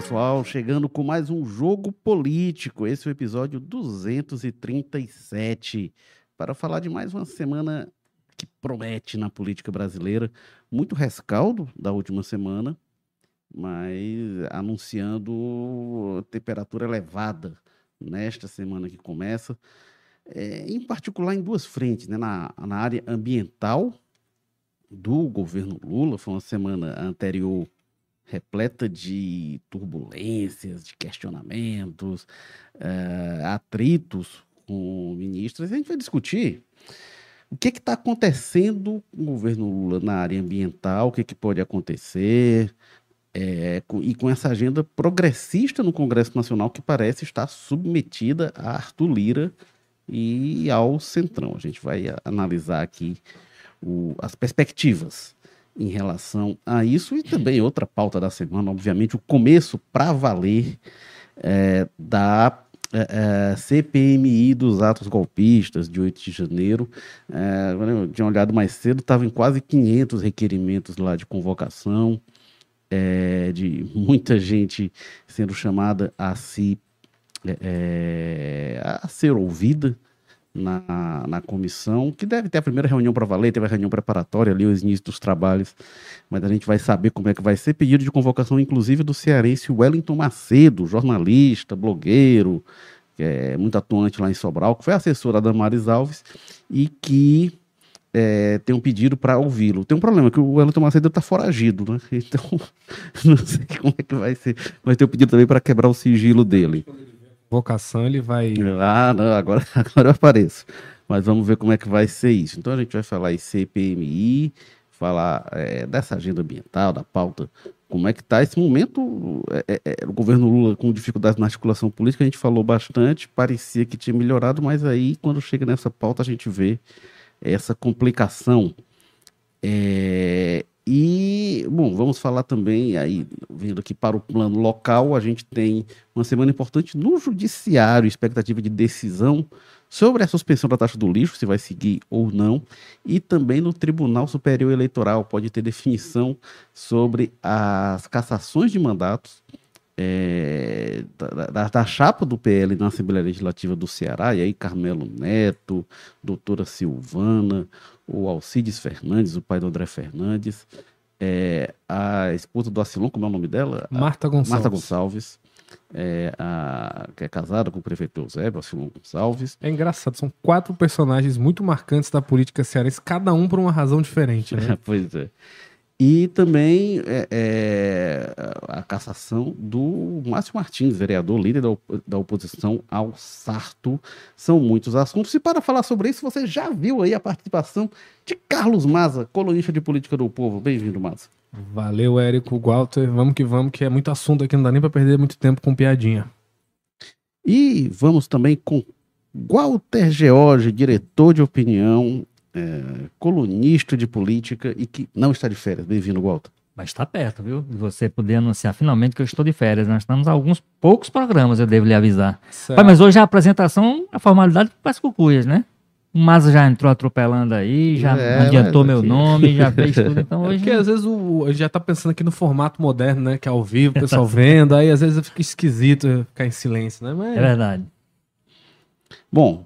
pessoal, chegando com mais um jogo político. Esse é o episódio 237 para falar de mais uma semana que promete na política brasileira. Muito rescaldo da última semana, mas anunciando temperatura elevada nesta semana que começa, é, em particular em duas frentes, né? na, na área ambiental do governo Lula, foi uma semana anterior repleta de turbulências, de questionamentos, uh, atritos com ministros. A gente vai discutir o que está acontecendo com o governo Lula na área ambiental, o que, que pode acontecer, é, e com essa agenda progressista no Congresso Nacional que parece estar submetida a Arthur Lira e ao Centrão. A gente vai analisar aqui o, as perspectivas em relação a isso e também outra pauta da semana, obviamente, o começo para valer é, da é, é CPMI dos atos golpistas de 8 de janeiro. É, eu tinha olhado mais cedo, estava em quase 500 requerimentos lá de convocação, é, de muita gente sendo chamada a se é, a ser ouvida na, na comissão, que deve ter a primeira reunião para valer, teve a reunião preparatória ali, os inícios dos trabalhos, mas a gente vai saber como é que vai ser. Pedido de convocação, inclusive, do cearense Wellington Macedo, jornalista, blogueiro, que é muito atuante lá em Sobral, que foi assessor da Damares Alves e que é, tem um pedido para ouvi-lo. Tem um problema, que o Wellington Macedo está foragido, né? Então, não sei como é que vai ser. Mas tem um pedido também para quebrar o sigilo dele vocação ele vai. Ah, não, agora, agora eu apareço. Mas vamos ver como é que vai ser isso. Então a gente vai falar em CPMI, falar é, dessa agenda ambiental, da pauta, como é que está esse momento. É, é, o governo Lula com dificuldades na articulação política, a gente falou bastante, parecia que tinha melhorado, mas aí quando chega nessa pauta a gente vê essa complicação. É, e, bom, vamos falar também, aí, vindo aqui para o plano local, a gente tem uma semana importante no judiciário, expectativa de decisão sobre a suspensão da taxa do lixo, se vai seguir ou não, e também no Tribunal Superior Eleitoral, pode ter definição sobre as cassações de mandatos é, da, da, da, chapa do PL na Assembleia Legislativa do Ceará, e aí Carmelo Neto, doutora Silvana, o Alcides Fernandes, o pai do André Fernandes, é, a esposa do Acilon, como é o nome dela? Marta Gonçalves. Marta Gonçalves, é, a, que é casada com o prefeito Eusébio, Acilon Gonçalves. É engraçado, são quatro personagens muito marcantes da política cearense, cada um por uma razão diferente, né? pois é. E também é, é, a cassação do Márcio Martins, vereador, líder da, da, oposição ao Sarto. São muitos assuntos. E para falar sobre isso, você já viu aí a participação de Carlos Maza, colunista de política do povo. Bem-vindo, Maza. Valeu, Érico, Walter. Vamos que vamos, que é muito assunto aqui, não dá nem para perder muito tempo com piadinha. E vamos também com Walter George, diretor de opinião é, colunista de política e que não está de férias. Bem-vindo, Walter. Mas está perto, viu? De você poder anunciar finalmente que eu estou de férias. Nós estamos alguns poucos programas, eu devo lhe avisar. Pai, mas hoje a apresentação, a formalidade faz cucuias, né? O Maza já entrou atropelando aí, já é, adiantou meu aqui... nome, já fez tudo. Então hoje. É porque às vezes o, a gente já tá pensando aqui no formato moderno, né? Que é ao vivo, o pessoal vendo, aí às vezes fica esquisito ficar em silêncio, né? Mas... É verdade. Bom,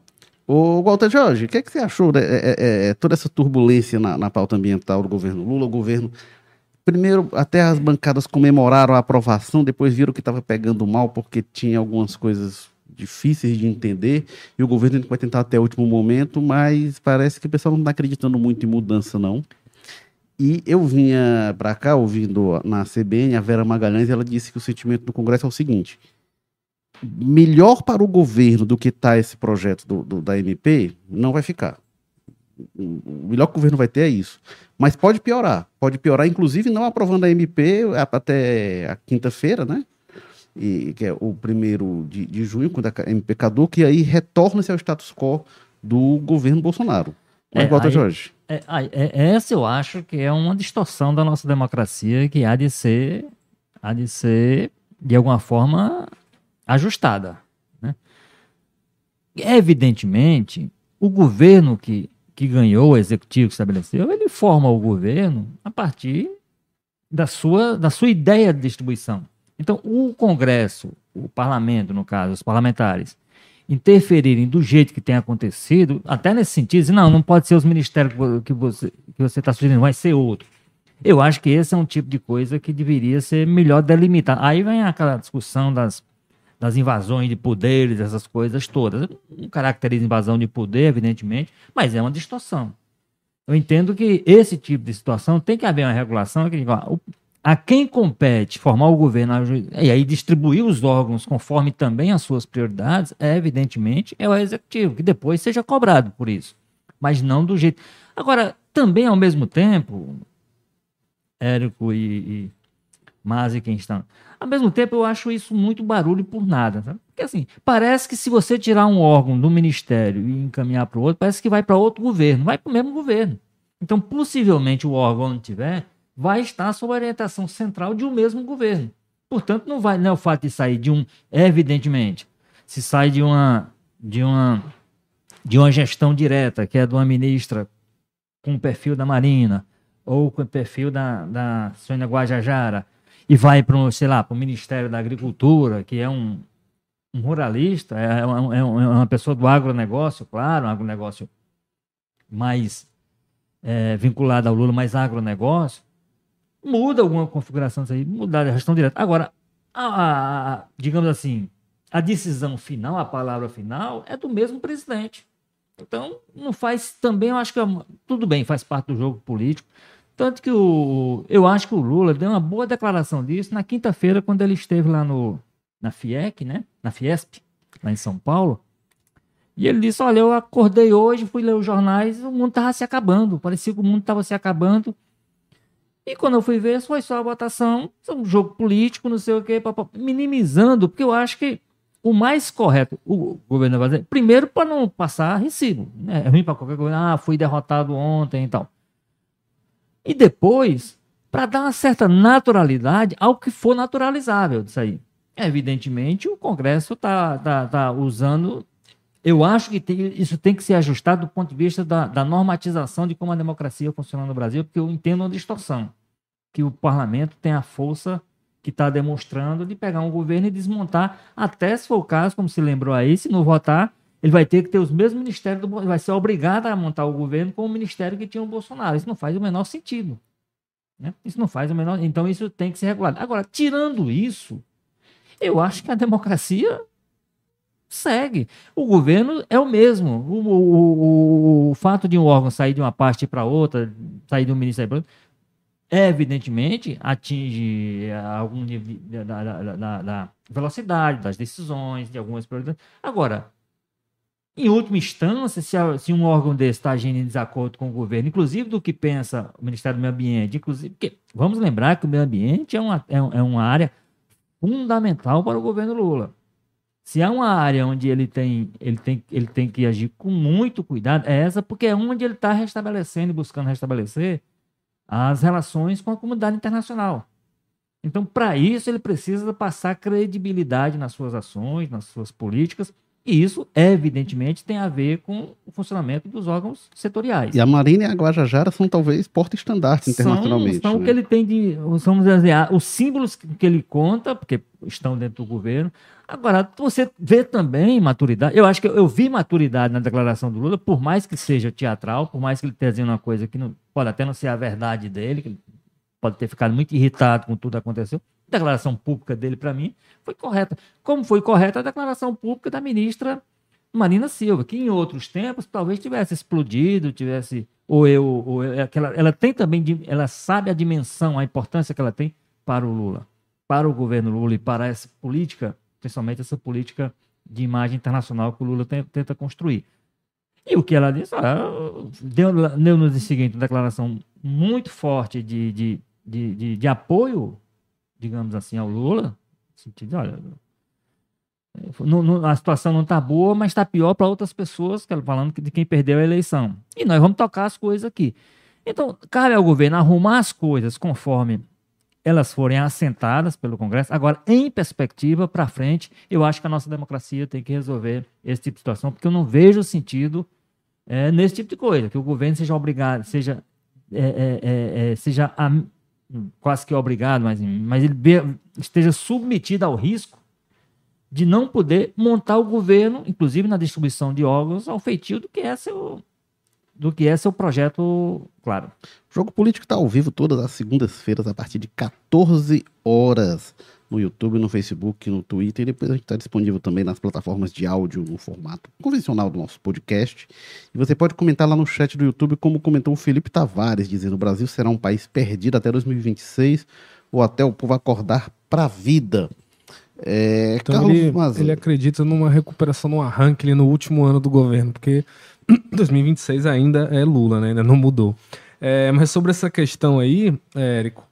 Ô, Walter Jorge, o que, é que você achou de é, é, é, toda essa turbulência na, na pauta ambiental do governo Lula? O governo, primeiro, até as bancadas comemoraram a aprovação, depois viram que estava pegando mal porque tinha algumas coisas difíceis de entender e o governo vai tentar até o último momento, mas parece que o pessoal não está acreditando muito em mudança, não. E eu vinha para cá ouvindo na CBN a Vera Magalhães, ela disse que o sentimento do Congresso é o seguinte: melhor para o governo do que está esse projeto do, do, da MP, não vai ficar. O melhor que o governo vai ter é isso. Mas pode piorar. Pode piorar, inclusive, não aprovando a MP até a quinta-feira, né? E, que é o primeiro de, de junho, quando a MP caduca, e aí retorna-se ao status quo do governo Bolsonaro. Mas é, volta, aí, Jorge. É, é, essa eu acho que é uma distorção da nossa democracia que há de ser, há de ser de alguma forma, ajustada. Né? Evidentemente, o governo que, que ganhou, o executivo que estabeleceu, ele forma o governo a partir da sua, da sua ideia de distribuição. Então, o Congresso, o parlamento, no caso, os parlamentares, interferirem do jeito que tem acontecido, até nesse sentido, não, não pode ser os ministérios que você que você está sugerindo, vai ser outro. Eu acho que esse é um tipo de coisa que deveria ser melhor delimitado. Aí vem aquela discussão das, das invasões de poderes, essas coisas todas. Não caracteriza invasão de poder, evidentemente, mas é uma distorção. Eu entendo que esse tipo de situação tem que haver uma regulação que a quem compete formar o governo e aí distribuir os órgãos conforme também as suas prioridades, é evidentemente é o executivo, que depois seja cobrado por isso, mas não do jeito. Agora, também ao mesmo tempo, Érico e, e Mazi quem estão, ao mesmo tempo eu acho isso muito barulho por nada, sabe? Porque assim, parece que se você tirar um órgão do ministério e encaminhar para o outro, parece que vai para outro governo, vai para o mesmo governo. Então, possivelmente o órgão onde tiver vai estar sob orientação central de um mesmo governo. Portanto, não vai, não é o fato de sair de um, evidentemente, se sai de uma de uma de uma gestão direta, que é de uma ministra com o perfil da Marina ou com o perfil da, da Sônia Guajajara e vai para, sei lá, para o Ministério da Agricultura, que é um, um ruralista, é uma, é uma pessoa do agronegócio, claro, um agronegócio mais é, vinculado ao Lula, mais agronegócio, muda alguma configuração disso aí, muda a gestão direta. Agora, a, a, digamos assim, a decisão final, a palavra final, é do mesmo presidente. Então, não faz também, eu acho que é, tudo bem, faz parte do jogo político. Tanto que o, eu acho que o Lula deu uma boa declaração disso na quinta-feira, quando ele esteve lá no, na FIEC, né? Na Fiesp, lá em São Paulo. E ele disse: Olha, eu acordei hoje, fui ler os jornais, o mundo estava se acabando. Parecia que o mundo estava se acabando. E quando eu fui ver, foi só a votação, um jogo político, não sei o quê, minimizando, porque eu acho que o mais correto, o governo vai fazer, primeiro para não passar recibo. Né? É ruim para qualquer coisa, ah, fui derrotado ontem e tal. E depois, para dar uma certa naturalidade ao que for naturalizável disso aí. Evidentemente, o Congresso está tá, tá usando. Eu acho que tem, isso tem que ser ajustado do ponto de vista da, da normatização de como a democracia funciona no Brasil, porque eu entendo uma distorção. Que o parlamento tem a força que está demonstrando de pegar um governo e desmontar, até se for o caso, como se lembrou aí, se não votar, ele vai ter que ter os mesmos ministérios, do, vai ser obrigado a montar o governo com o ministério que tinha o Bolsonaro. Isso não faz o menor sentido. Né? Isso não faz o menor. Então isso tem que ser regulado. Agora, tirando isso, eu acho que a democracia segue. O governo é o mesmo. O, o, o, o fato de um órgão sair de uma parte para outra, sair de um ministério para outro, evidentemente atinge algum nível da, da, da, da, velocidade das decisões, de algumas prioridades. Agora, em última instância, se, se um órgão desse está agindo em desacordo com o governo, inclusive do que pensa o Ministério do Meio Ambiente, inclusive, porque vamos lembrar que o meio ambiente é uma, é, é uma área fundamental para o governo Lula. Se há uma área onde ele tem, ele tem, ele tem que agir com muito cuidado, é essa, porque é onde ele está restabelecendo e buscando restabelecer as relações com a comunidade internacional. Então, para isso, ele precisa passar credibilidade nas suas ações, nas suas políticas, e isso, evidentemente, tem a ver com o funcionamento dos órgãos setoriais. E a Marinha e a Guajajara são talvez porta-estandarte internacionalmente. São, são né? o que ele tem de. Vamos dizer, os símbolos que ele conta, porque estão dentro do governo. Agora, você vê também maturidade. Eu acho que eu vi maturidade na declaração do Lula, por mais que seja teatral, por mais que ele esteja dizendo uma coisa que não, pode até não ser a verdade dele, que ele pode ter ficado muito irritado com tudo que aconteceu declaração pública dele, para mim, foi correta. Como foi correta a declaração pública da ministra Marina Silva, que em outros tempos talvez tivesse explodido, tivesse. Ou eu. Ou eu ela, ela tem também. Ela sabe a dimensão, a importância que ela tem para o Lula, para o governo Lula e para essa política, principalmente essa política de imagem internacional que o Lula tenta construir. E o que ela disse, deu, deu no seguinte uma declaração muito forte de, de, de, de, de apoio digamos assim, ao Lula, no sentido, olha, não, não, a situação não está boa, mas está pior para outras pessoas, falando de quem perdeu a eleição. E nós vamos tocar as coisas aqui. Então, cabe ao governo arrumar as coisas conforme elas forem assentadas pelo Congresso. Agora, em perspectiva para frente, eu acho que a nossa democracia tem que resolver esse tipo de situação, porque eu não vejo sentido é, nesse tipo de coisa, que o governo seja obrigado, seja, é, é, é, é seja quase que obrigado, mas, mas ele esteja submetido ao risco de não poder montar o governo, inclusive na distribuição de órgãos, ao feitio do que é seu, do que é seu projeto, claro. O Jogo Político está ao vivo todas as segundas-feiras a partir de 14 horas no YouTube, no Facebook, no Twitter. E depois a gente está disponível também nas plataformas de áudio no formato convencional do nosso podcast. E você pode comentar lá no chat do YouTube, como comentou o Felipe Tavares, dizendo: o Brasil será um país perdido até 2026 ou até o povo acordar para a vida. É, então ele, ele, acredita numa recuperação, num arranque ali no último ano do governo, porque 2026 ainda é Lula, né? ainda não mudou. É, mas sobre essa questão aí, Érico,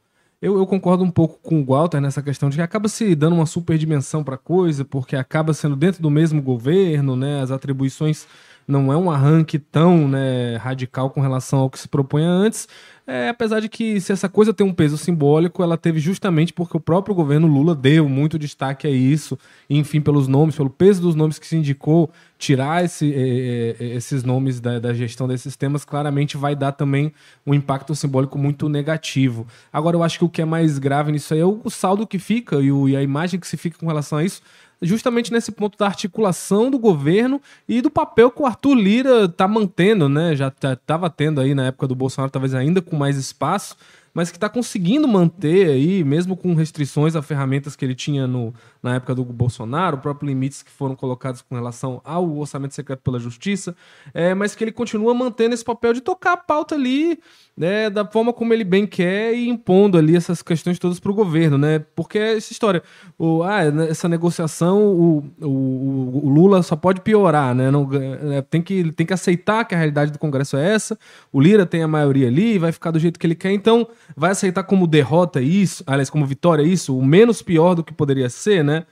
eu, eu, concordo um pouco com o Walter nessa questão de que acaba se dando uma super dimensão para a coisa, porque acaba sendo dentro do mesmo governo, né? As atribuições não é um arranque tão né, radical com relação ao que se propunha antes, é, apesar de que se essa coisa tem um peso simbólico, ela teve justamente porque o próprio governo Lula deu muito destaque a isso, enfim, pelos nomes, pelo peso dos nomes que se indicou, tirar esse, é, é, esses nomes da, da, gestão desses temas claramente vai dar também um impacto simbólico muito negativo. Agora, eu acho que o que é mais grave nisso aí é o, o saldo que fica e, o, e a imagem que se fica com relação a isso, justamente nesse ponto da articulação do governo e do papel que o Arthur Lira está mantendo, né? Já estava tendo aí na época do Bolsonaro, talvez ainda com mais espaço, mas que está conseguindo manter aí, mesmo com restrições a ferramentas que ele tinha no, na época do Bolsonaro, próprios limites que foram colocados com relação ao orçamento secreto pela justiça, é, mas que ele continua mantendo esse papel de tocar a pauta ali né, da forma como ele bem quer e impondo ali essas questões todas para o governo, né? Porque é essa história, o, ah, né, essa negociação, o, o, o Lula só pode piorar, né? Não, é, tem, que, tem que aceitar que a realidade do Congresso é essa, o Lira tem a maioria ali, vai ficar do jeito que ele quer, então vai aceitar como derrota isso, aliás, como vitória isso, o menos pior do que poderia ser, né?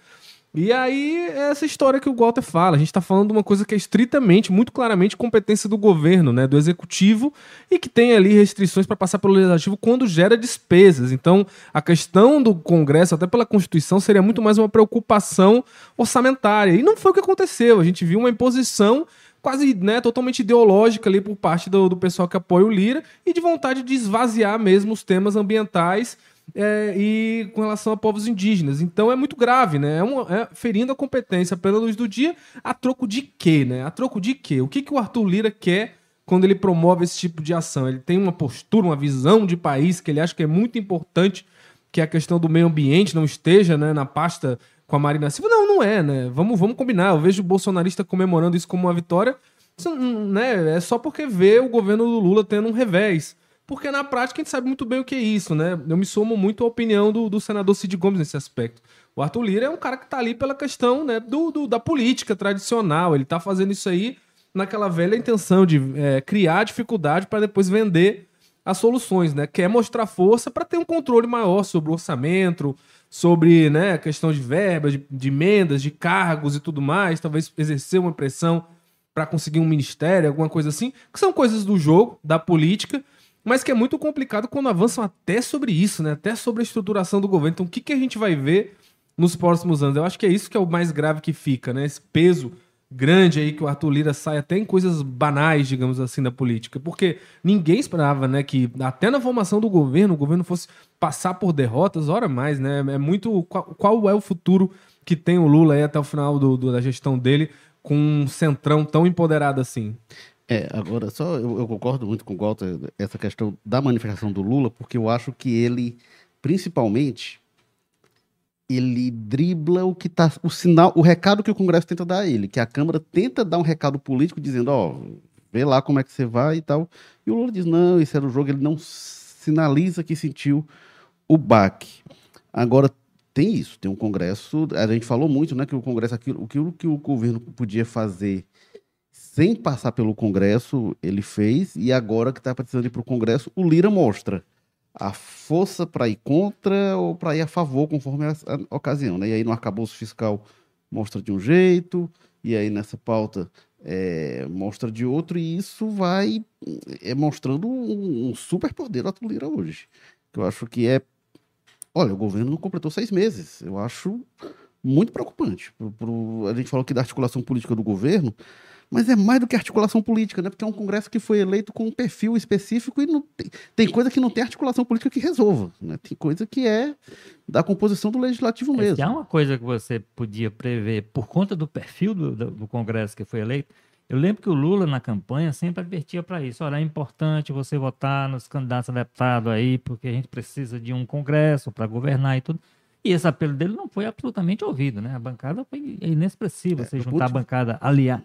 E aí, essa história que o Walter fala, a gente está falando de uma coisa que é estritamente, muito claramente, competência do governo, né, do executivo, e que tem ali restrições para passar pelo legislativo quando gera despesas. Então, a questão do Congresso, até pela Constituição, seria muito mais uma preocupação orçamentária. E não foi o que aconteceu. A gente viu uma imposição quase né, totalmente ideológica ali por parte do, do pessoal que apoia o Lira e de vontade de esvaziar mesmo os temas ambientais é, e com relação a povos indígenas. Então é muito grave, né? É, é ferindo a competência pela luz do dia, a troco de quê, né? A troco de quê? O que, que o Arthur Lira quer quando ele promove esse tipo de ação? Ele tem uma postura, uma visão de país que ele acha que é muito importante que a questão do meio ambiente não esteja né, na pasta com a Marina Silva. Não, não é, né? Vamos, vamos combinar. Eu vejo o bolsonarista comemorando isso como uma vitória. Isso, né, é só porque vê o governo do Lula tendo um revés. Porque na prática a gente sabe muito bem o que é isso, né? Eu me somo muito à opinião do, do senador Cid Gomes nesse aspecto. O Arthur Lira é um cara que está ali pela questão né, do, do, da política tradicional. Ele está fazendo isso aí naquela velha intenção de é, criar dificuldade para depois vender as soluções, né? Quer mostrar força para ter um controle maior sobre o orçamento, sobre né, a questão de verbas, de, de emendas, de cargos e tudo mais, talvez exercer uma pressão para conseguir um ministério, alguma coisa assim, que são coisas do jogo, da política, mas que é muito complicado quando avançam até sobre isso, né? Até sobre a estruturação do governo. Então, o que, que a gente vai ver nos próximos anos? Eu acho que é isso que é o mais grave que fica, né? Esse peso grande aí que o Arthur Lira sai até em coisas banais, digamos assim, da política. Porque ninguém esperava, né, que até na formação do governo, o governo fosse passar por derrotas, ora mais, né? É muito. Qual, qual é o futuro que tem o Lula aí até o final do, do, da gestão dele com um centrão tão empoderado assim? É, agora, só eu, eu, concordo muito com o Walter, essa questão da manifestação do Lula, porque eu acho que ele, principalmente, ele dribla o que tá. O sinal, o recado que o Congresso tenta dar a ele, que a Câmara tenta dar um recado político dizendo, ó, vê lá como é que você vai e tal. E o Lula diz, não, esse era o jogo, ele não sinaliza que sentiu o baque. Agora, tem isso, tem um Congresso. A gente falou muito, né, que o Congresso, aquilo, aquilo que o governo podia fazer sem passar pelo Congresso, ele fez, e agora que está precisando ir para o Congresso, o Lira mostra a força para ir contra ou para ir a favor, conforme a, a ocasião. Né? E aí no arcabouço fiscal mostra de um jeito, e aí nessa pauta é, mostra de outro, e isso vai é, mostrando um, um super poder do Lira hoje. Que eu acho que é. Olha, o governo não completou seis meses. Eu acho muito preocupante. Pro, pro, a gente falou aqui da articulação política do governo, mas é mais do que articulação política, né? Porque é um Congresso que foi eleito com um perfil específico e não tem, tem coisa que não tem articulação política que resolva, né? Tem coisa que é da composição do legislativo mesmo. Se há uma coisa que você podia prever por conta do perfil do, do, do Congresso que foi eleito, eu lembro que o Lula, na campanha, sempre advertia para isso. Olha, é importante você votar nos candidatos a deputado aí, porque a gente precisa de um congresso para governar e tudo. E esse apelo dele não foi absolutamente ouvido, né? A bancada foi inexpressiva. É, você juntar a bancada aliar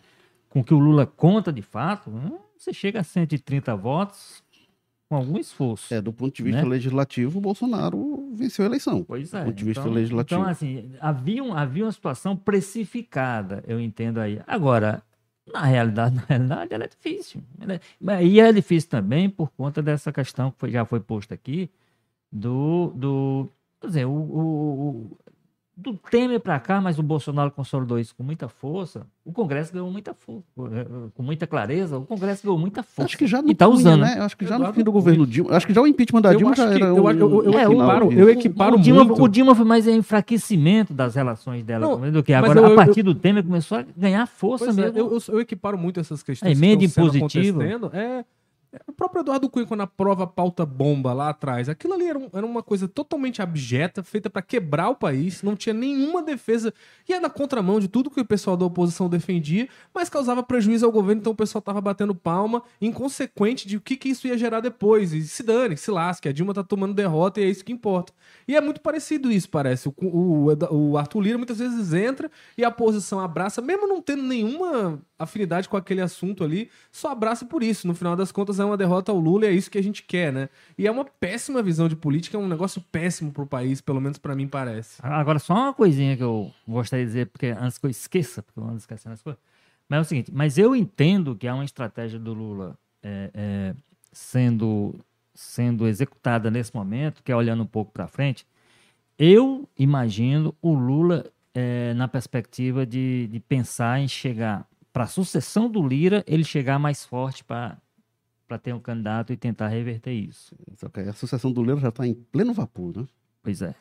com o que o Lula conta de fato, hum, você chega a 130 votos com algum esforço. É, do ponto de vista né? legislativo, o Bolsonaro venceu a eleição. Pois é. Do ponto de vista então, legislativo. Então, assim, havia, um, havia uma situação precificada, eu entendo aí. Agora, na realidade, na realidade, ela é difícil. É, e é difícil também por conta dessa questão que foi, já foi posta aqui, do, do quer dizer, o, o, do Temer para cá, mas o Bolsonaro consolidou isso com muita força. O Congresso ganhou muita força, com muita clareza. O Congresso ganhou muita força. Acho que já no e tá Cunha, usando, né? Acho que já no fim do governo Dilma. Acho que já o impeachment da Dilma já era. Eu, eu, eu, é, equiparo, eu equiparo o, Dilma, muito. O Dilma foi mais enfraquecimento das relações dela não, do que agora. a partir do Temer começou a ganhar força é, mesmo. eu, eu, equiparo muito essas questões. A emenda impositiva. É o próprio Eduardo Cunha, quando aprova a pauta bomba lá atrás, aquilo ali era, um, era uma coisa totalmente abjeta, feita para quebrar o país, não tinha nenhuma defesa, e na contramão de tudo que o pessoal da oposição defendia, mas causava prejuízo ao governo, então o pessoal tava batendo palma, inconsequente de o que, que isso ia gerar depois. E se dane, se lasque, a Dilma tá tomando derrota e é isso que importa. E é muito parecido isso, parece. O, o, o Arthur Lira muitas vezes entra e a oposição abraça, mesmo não tendo nenhuma afinidade com aquele assunto ali, só abraça por isso. No final das contas, é uma derrota ao Lula e é isso que a gente quer, né? E é uma péssima visão de política, é um negócio péssimo pro país, pelo menos para mim parece. Agora, só uma coisinha que eu gostaria de dizer, porque antes que eu esqueça, porque eu ando esquecendo as coisas. Mas é o seguinte, mas eu entendo que há uma estratégia do Lula é, é, sendo, sendo executada nesse momento, que é olhando um pouco para frente. Eu imagino o Lula é, na perspectiva de, de pensar em chegar para a sucessão do Lira, ele chegar mais forte para ter um candidato e tentar reverter isso. A sucessão do Lira já está em pleno vapor, né? Pois é.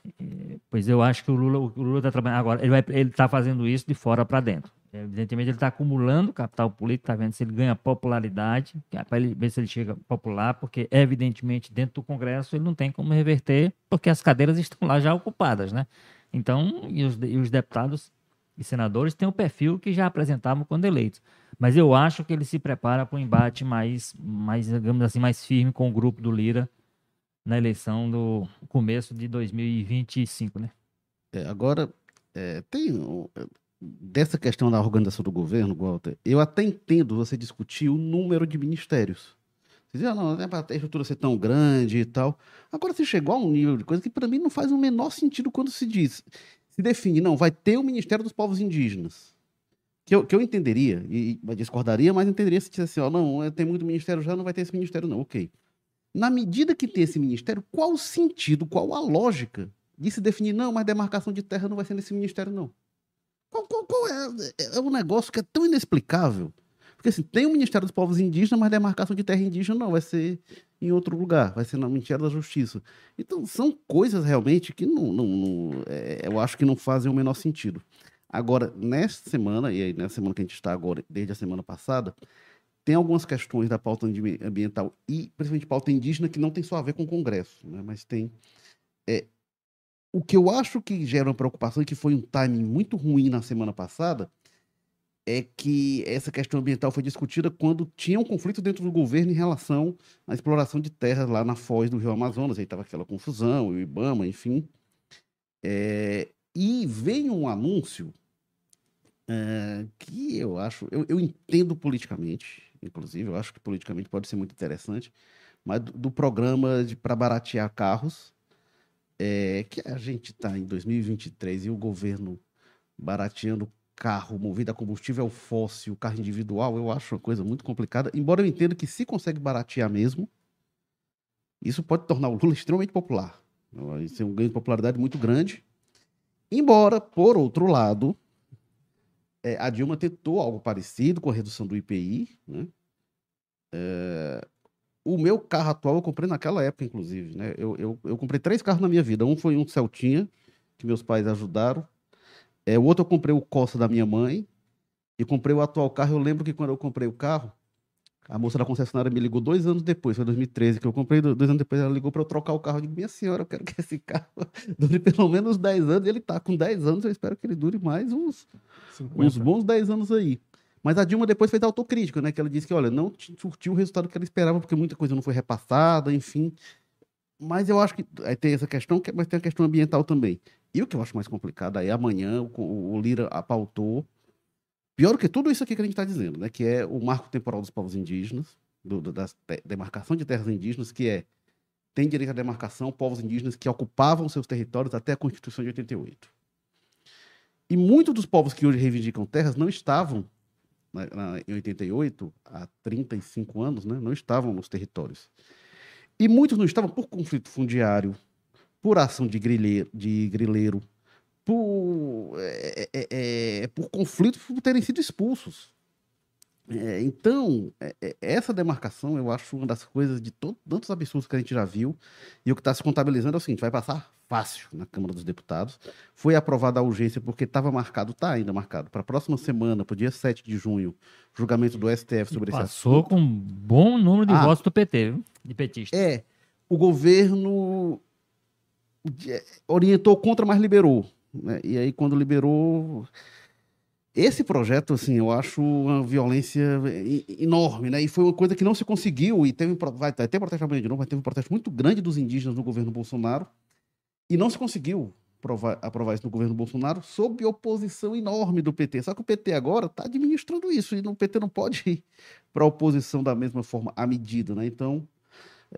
Pois eu acho que o Lula o Lula está trabalhando agora. Ele está fazendo isso de fora para dentro. Evidentemente, ele está acumulando capital político, está vendo se ele ganha popularidade, é para ele ver se ele chega popular, porque, evidentemente, dentro do Congresso ele não tem como reverter, porque as cadeiras estão lá já ocupadas, né? Então, e os, e os deputados e senadores têm o perfil que já apresentavam quando eleitos. Mas eu acho que ele se prepara para um embate mais, mais, digamos assim, mais firme com o grupo do Lira na eleição do começo de 2025, né? É, agora, é, tem dessa questão da organização do governo, Walter, eu até entendo você discutir o número de ministérios. Você diz, ah, não, não é para a estrutura ser tão grande e tal. Agora, você chegou a um nível de coisa que para mim não faz o menor sentido quando se diz se define, não, vai ter o Ministério dos Povos Indígenas. Que eu, que eu entenderia, e, discordaria, mas entenderia se dissesse assim, ó, não, tem muito ministério já, não vai ter esse ministério, não. Ok. Na medida que tem esse ministério, qual o sentido, qual a lógica de se definir, não, mas demarcação de terra não vai ser nesse ministério, não? Qual, qual, qual é, é, é um negócio que é tão inexplicável porque assim, tem o Ministério dos Povos Indígenas, mas demarcação de terra indígena não, vai ser em outro lugar, vai ser no Ministério da Justiça. Então, são coisas realmente que não, não, não é, eu acho que não fazem o menor sentido. Agora, nesta semana, e aí nessa semana que a gente está agora, desde a semana passada, tem algumas questões da pauta ambiental e principalmente pauta indígena que não tem só a ver com o Congresso, né? mas tem. É, o que eu acho que gera uma preocupação e que foi um timing muito ruim na semana passada é que essa questão ambiental foi discutida quando tinha um conflito dentro do governo em relação à exploração de terras lá na foz do Rio Amazonas. Aí estava aquela confusão, o Ibama, enfim. É, e veio um anúncio é, que eu acho, eu, eu, entendo politicamente, inclusive, eu acho que politicamente pode ser muito interessante, mas do, do programa para baratear carros, é, que a gente está em 2023 e o governo barateando carro movido a combustível fóssil, carro individual, eu acho uma coisa muito complicada. Embora eu entenda que se consegue baratear mesmo, isso pode tornar o Lula extremamente popular. Isso é um ganho de popularidade muito grande. Embora, por outro lado, é, a Dilma tentou algo parecido com a redução do IPI. Né? É, o meu carro atual eu comprei naquela época, inclusive. Né? Eu, eu, eu comprei três carros na minha vida. Um foi um Celtinha, que meus pais ajudaram. É, o outro eu comprei o Costa da minha mãe. e comprei o atual carro. Eu lembro que quando eu comprei o carro, a moça da concessionária me ligou dois anos depois, foi 2013 que eu comprei, dois anos depois ela ligou para eu trocar o carro. Eu digo, minha senhora, eu quero que esse carro dure pelo menos 10 anos. Ele está com 10 anos, eu espero que ele dure mais uns, uns bons 10 anos aí. Mas a Dilma depois fez autocrítica, né? Que ela disse que, olha, não surtiu o resultado que ela esperava, porque muita coisa não foi repassada, enfim. Mas eu acho que aí tem essa questão, mas tem a questão ambiental também. E o que eu acho mais complicado aí, amanhã o, o Lira apautou Pior do que tudo isso aqui que a gente está dizendo, né? Que é o marco temporal dos povos indígenas, do, da demarcação de terras indígenas, que é tem direito à demarcação povos indígenas que ocupavam seus territórios até a Constituição de 88. E muitos dos povos que hoje reivindicam terras não estavam na, na, em 88, há 35 anos, né, não estavam nos territórios. E muitos não estavam por conflito fundiário, por ação de grileiro, de grileiro por, é, é, é, por conflitos por terem sido expulsos. É, então, é, é, essa demarcação eu acho uma das coisas de todo, tantos absurdos que a gente já viu. E o que está se contabilizando é o seguinte: vai passar fácil na Câmara dos Deputados. Foi aprovada a urgência porque estava marcado, está ainda marcado, para a próxima semana, para o dia 7 de junho, julgamento do STF sobre e esse assunto. Passou com um bom número de ah, votos do PT, viu? de petista. É, o governo orientou contra, mas liberou. Né? E aí, quando liberou. Esse projeto, assim, eu acho uma violência enorme, né? E foi uma coisa que não se conseguiu, e teve, vai ter protesto amanhã de novo, mas teve um protesto muito grande dos indígenas no governo Bolsonaro, e não se conseguiu aprovar, aprovar isso no governo Bolsonaro, sob oposição enorme do PT. Só que o PT agora está administrando isso, e o PT não pode ir para a oposição da mesma forma, à medida, né? Então,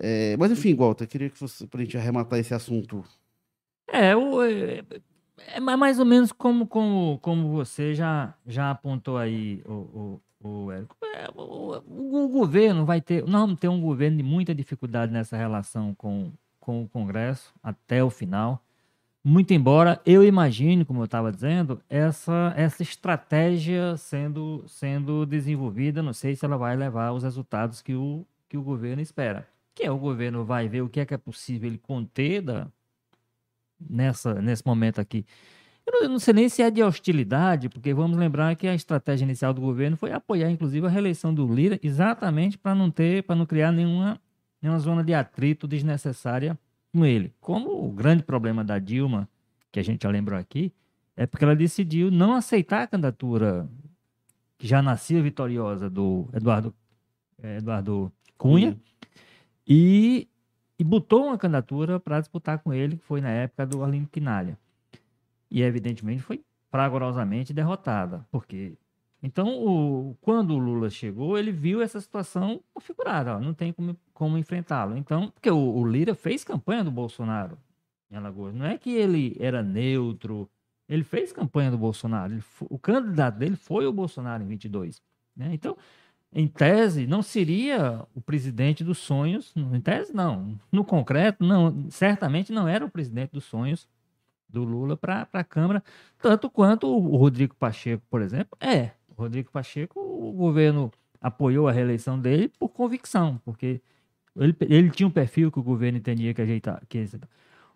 é... mas enfim, Walter, queria que você, para a gente arrematar esse assunto. É, o, é mais ou menos como, como, como você já, já apontou aí, o, o, o Érico. É, o, governo vai ter. Nós vamos ter um governo de muita dificuldade nessa relação com, com o Congresso até o final. Muito embora eu imagine, como eu estava dizendo, essa, essa estratégia sendo, sendo desenvolvida, não sei se ela vai levar os resultados que o, que o governo espera. Que é o governo vai ver o que é que é possível ele conter da, nessa, nesse momento aqui. Eu não, eu não, sei nem se é de hostilidade, porque vamos lembrar que a estratégia inicial do governo foi apoiar, inclusive, a reeleição do Lira, exatamente para não ter, para não criar nenhuma, nenhuma zona de atrito desnecessária com ele. Como o grande problema da Dilma, que a gente já lembrou aqui, é porque ela decidiu não aceitar a candidatura que já nascia vitoriosa do Eduardo, é, Eduardo Cunha, Cunha. e e botou uma candidatura para disputar com ele, que foi na época do Arlindo Quinalha. E, evidentemente, foi fragorosamente derrotada. porque Então, o, quando o Lula chegou, ele viu essa situação configurada, ó, não tem como, como enfrentá-lo. Então, porque o, o, Lira fez campanha do Bolsonaro em Alagoas. Não é que ele era neutro, ele fez campanha do Bolsonaro. Ele, o candidato dele foi o Bolsonaro em 22. Né? Então, em tese, não seria o presidente dos sonhos. Em tese, não. No concreto, não. Certamente não era o presidente dos sonhos do Lula para a Câmara, tanto quanto o Rodrigo Pacheco, por exemplo, é. O Rodrigo Pacheco, o governo apoiou a reeleição dele por convicção, porque ele, ele tinha um perfil que o governo entendia que ajeitar. Que,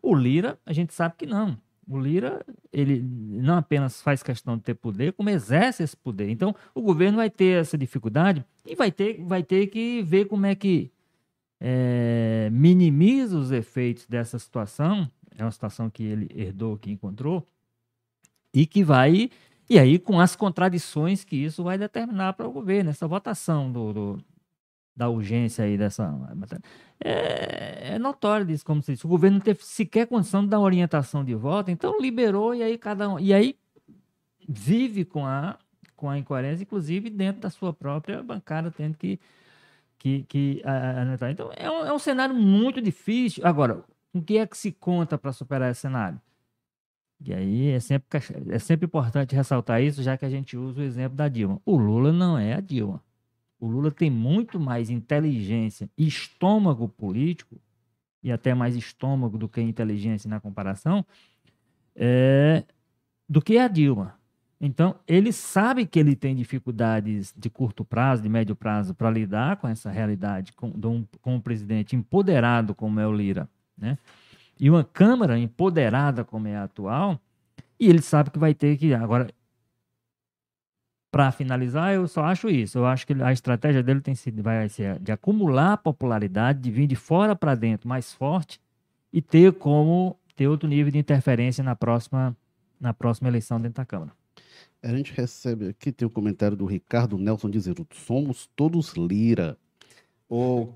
o Lira, a gente sabe que não. O Lira, ele não apenas faz questão de ter poder, como exerce esse poder. Então, o governo vai ter essa dificuldade e vai ter, vai ter que ver como é que é, minimiza os efeitos dessa situação. É uma situação que ele herdou, que encontrou, e que vai. E aí, com as contradições que isso vai determinar para o governo, essa votação do, do da urgência aí dessa. É, é notório disso, como se disse. O governo não teve sequer condição de dar orientação de voto, então liberou e aí cada um. E aí vive com a, com a incoerência, inclusive dentro da sua própria bancada, tendo que. que, que a, então é um, é um cenário muito difícil. Agora, o que é que se conta para superar esse cenário? E aí é sempre, é sempre importante ressaltar isso, já que a gente usa o exemplo da Dilma. O Lula não é a Dilma. O Lula tem muito mais inteligência e estômago político, e até mais estômago do que inteligência na comparação, é, do que a Dilma. Então, ele sabe que ele tem dificuldades de curto prazo, de médio prazo, para lidar com essa realidade, com, um, com um presidente empoderado como é o Lira, né? e uma Câmara empoderada como é a atual, e ele sabe que vai ter que. Agora, para finalizar, eu só acho isso. Eu acho que a estratégia dele tem sido vai ser de acumular popularidade, de vir de fora para dentro mais forte e ter como ter outro nível de interferência na próxima na próxima eleição dentro da Câmara. A gente recebe aqui, tem um comentário do Ricardo Nelson dizendo: somos todos Lira. O,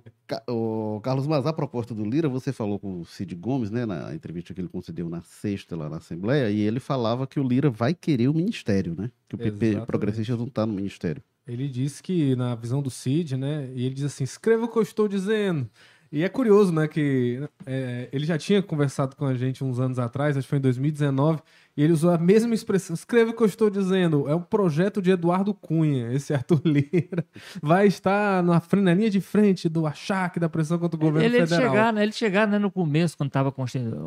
o Carlos Mas, a proposta do Lira, você falou com o Cid Gomes, né, na entrevista que ele concedeu na sexta lá na Assembleia, e ele falava que o Lira vai querer o ministério, né? Que o PP Exatamente. progressista não está no ministério. Ele disse que, na visão do Cid, né, e ele diz assim: escreva o que eu estou dizendo. E é curioso, né, que é, ele já tinha conversado com a gente uns anos atrás, acho que foi em 2019, e ele usou a mesma expressão. Escreva o que eu estou dizendo. É um projeto de Eduardo Cunha, esse Arthur Lira. Vai estar na, na linha de frente do achaque da pressão contra o governo ele, federal. Chegaram, eles chegaram né, no começo, quando estava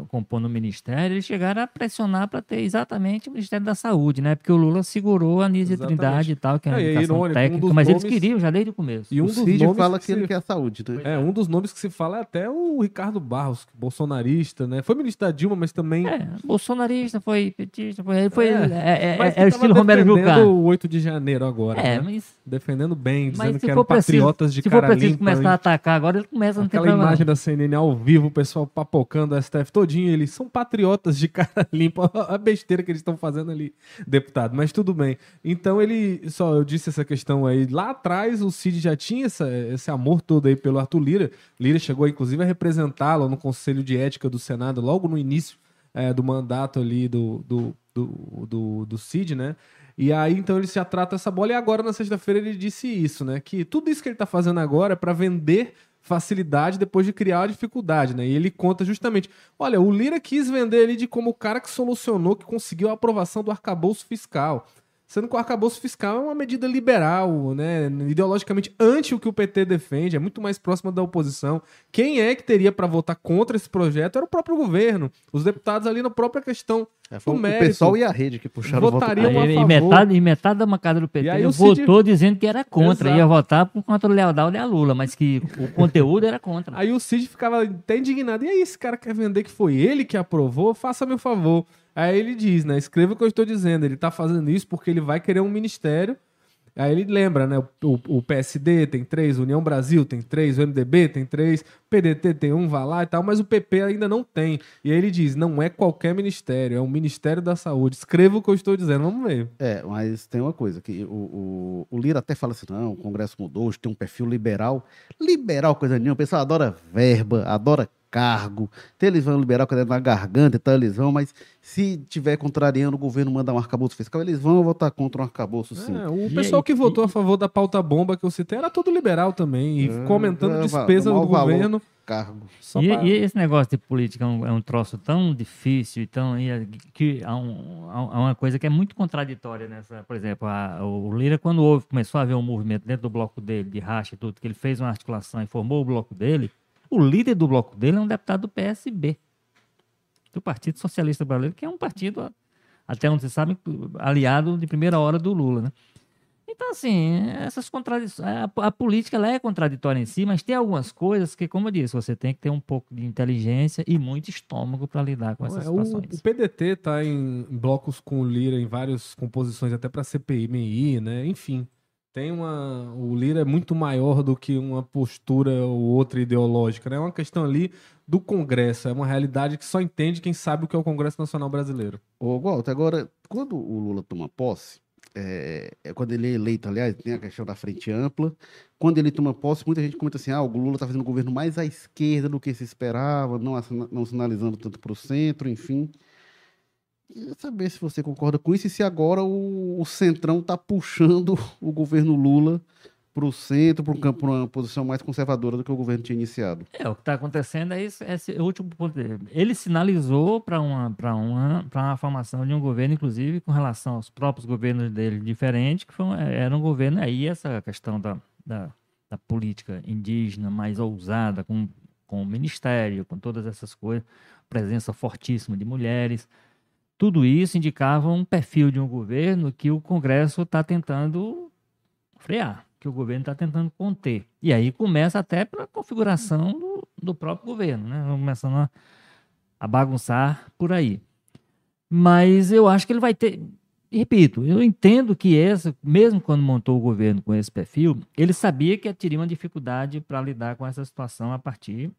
compondo o ministério, eles chegaram a pressionar para ter exatamente o Ministério da Saúde, né? Porque o Lula segurou a Anísia Trindade e tal, que é uma é, irônico, técnica. Um mas nomes... eles queriam já desde o começo. E um o dos Cid nomes fala que, que ele se... quer a saúde, né? É, um dos nomes que se fala é até o Ricardo Barros, bolsonarista, né? Foi ministro da Dilma, mas também... É, bolsonarista, foi petista, foi, foi é, é, é, é o estilo Romero Jucá. o 8 de janeiro agora, é, né? mas... Defendendo bem, dizendo que eram patriotas de cara limpa. Se for preciso começar a atacar agora, ele começa a não Aquela imagem da CNN ao vivo, o pessoal papocando o STF todinho, eles são patriotas de cara limpa. A besteira que eles estão fazendo ali, deputado. Mas tudo bem. Então ele, só eu disse essa questão aí, lá atrás o Cid já tinha essa, esse amor todo aí pelo Arthur Lira. Lira chegou inclusive a representá-lo no Conselho de Ética do Senado logo no início é, do mandato ali do, do do, do, do Cid, né? E aí, então, ele se atrata essa bola. E agora, na sexta-feira, ele disse isso, né? Que tudo isso que ele tá fazendo agora é para vender facilidade depois de criar a dificuldade, né? E ele conta justamente: olha, o Lira quis vender ele de como o cara que solucionou, que conseguiu a aprovação do arcabouço fiscal. Sendo que o arcabouço fiscal é uma medida liberal, né? ideologicamente anti o que o PT defende, é muito mais próxima da oposição. Quem é que teria para votar contra esse projeto era o próprio governo. Os deputados ali na própria questão é, foi o mérito, pessoal e a rede que puxaram votariam voto. a favor. E metade, e metade da bancada do PT votou Cid... dizendo que era contra, Exato. ia votar por contra o lealdade a Lula, mas que o conteúdo era contra. Aí o Cid ficava até indignado. E aí, esse cara quer vender que foi ele que aprovou? Faça meu favor. Aí ele diz, né? Escreva o que eu estou dizendo. Ele está fazendo isso porque ele vai querer um ministério. Aí ele lembra, né? O, o, PSD tem três, União Brasil tem três, o MDB tem três, PDT tem um, vai lá e tal, mas o PP ainda não tem. E aí ele diz: não é qualquer ministério, é o Ministério da Saúde. Escreva o que eu estou dizendo, vamos ver. É, mas tem uma coisa, que o, o, o Lira até fala assim: não, o Congresso mudou, hoje tem um perfil liberal. Liberal, coisa nenhuma, o pessoal adora verba, adora cargo, então eles vão liberar o caderno na garganta, então eles vão, mas se tiver contrariando o governo mandar um arcabouço fiscal, eles vão votar contra um arcabouço sim. É, o pessoal que votou a favor da pauta bomba que eu citei era todo liberal também, e é, comentando é, despesa do governo. Cargo. E, e, esse negócio de política é um, é um troço tão difícil, então, que há, um, há, uma coisa que é muito contraditória nessa. Por exemplo, a, o Lira, quando houve, começou a haver um movimento dentro do bloco dele, de racha e tudo, que ele fez uma articulação e formou o bloco dele, o líder do bloco dele é um deputado do PSB, do Partido Socialista Brasileiro, que é um partido, até onde vocês sabem, aliado de primeira hora do Lula, né? Então, assim, essas contradições. A, a, política ela é contraditória em si, mas tem algumas coisas que, como eu disse, você tem que ter um pouco de inteligência e muito estômago para lidar com essas é, situações. O, o PDT está em blocos com o Lira em várias composições, até para CPI, né? Enfim tem uma. O Lira é muito maior do que uma postura ou outra ideológica, né? É uma questão ali do Congresso, é uma realidade que só entende quem sabe o que é o Congresso Nacional Brasileiro. Ô, Walter, agora, quando o Lula toma posse, é, é, quando ele é eleito, aliás, tem a questão da frente ampla. Quando ele toma posse, muita gente comenta assim: ah, o Lula está fazendo um governo mais à esquerda do que se esperava, não, não sinalizando tanto para o centro, enfim. Queria saber se você concorda com isso e se agora o, o Centrão está puxando o governo Lula para o centro, para uma posição mais conservadora do que o governo tinha iniciado. É, o que está acontecendo é esse, esse último dele. Ele sinalizou para uma, uma, uma formação de um governo, inclusive, com relação aos próprios governos dele diferentes, que foi, era um governo aí, essa questão da, da, da política indígena mais ousada, com, com o ministério, com todas essas coisas, presença fortíssima de mulheres. Tudo isso indicava um perfil de um governo que o Congresso está tentando frear, que o governo está tentando conter. E aí começa até pela configuração do, do próprio governo, né? Começando a, a bagunçar por aí. Mas eu acho que ele vai ter. Repito, eu entendo que essa, mesmo quando montou o governo com esse perfil, ele sabia que teria uma dificuldade para lidar com essa situação a partir